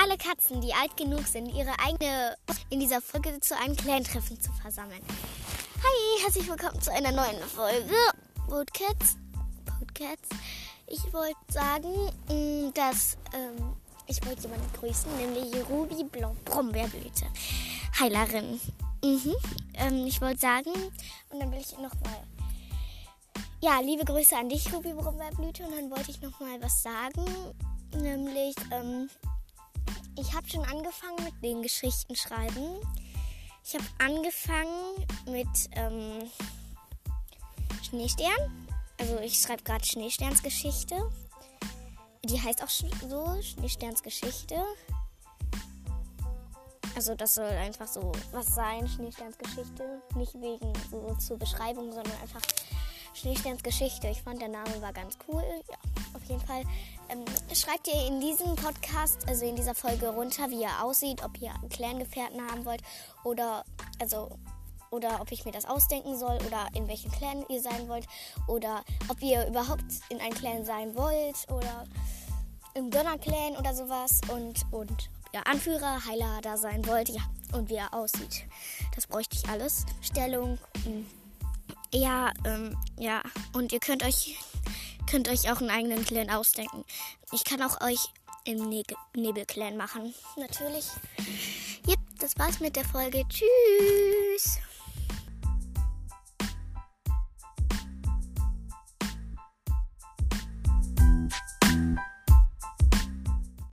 alle Katzen, die alt genug sind, ihre eigene in dieser Folge zu einem Clan-Treffen zu versammeln. Hi, herzlich willkommen zu einer neuen Folge Podcats. Podcats. Ich wollte sagen, mm, dass ähm, ich wollte jemanden grüßen, nämlich Ruby Blanc Brombeerblüte. Heilerin. Mhm. Ähm, ich wollte sagen, und dann will ich nochmal. Ja, liebe Grüße an dich, Ruby Brombeerblüte. Und dann wollte ich nochmal was sagen. Nämlich, ähm, ich habe schon angefangen mit den Geschichten schreiben. Ich habe angefangen mit ähm, Schneestern. Also ich schreibe gerade Schneesterns Geschichte. Die heißt auch so, Schneesterns Geschichte. Also das soll einfach so was sein, Schneesterns Geschichte. Nicht wegen so zur Beschreibung, sondern einfach Schneesterns Geschichte. Ich fand der Name war ganz cool. Ja, auf jeden Fall. Ähm, schreibt ihr in diesem Podcast, also in dieser Folge runter, wie ihr aussieht, ob ihr einen Clan-Gefährten haben wollt oder also oder ob ich mir das ausdenken soll oder in welchem Clan ihr sein wollt oder ob ihr überhaupt in einem Clan sein wollt oder im Donner-Clan oder sowas und und ob ihr Anführer, Heiler da sein wollt, ja und wie er aussieht. Das bräuchte ich alles. Stellung, hm. Ja, ähm, ja und ihr könnt euch könnt euch auch einen eigenen Clan ausdenken. Ich kann auch euch im ne Nebelclan machen. Natürlich. Yep, das war's mit der Folge. Tschüss.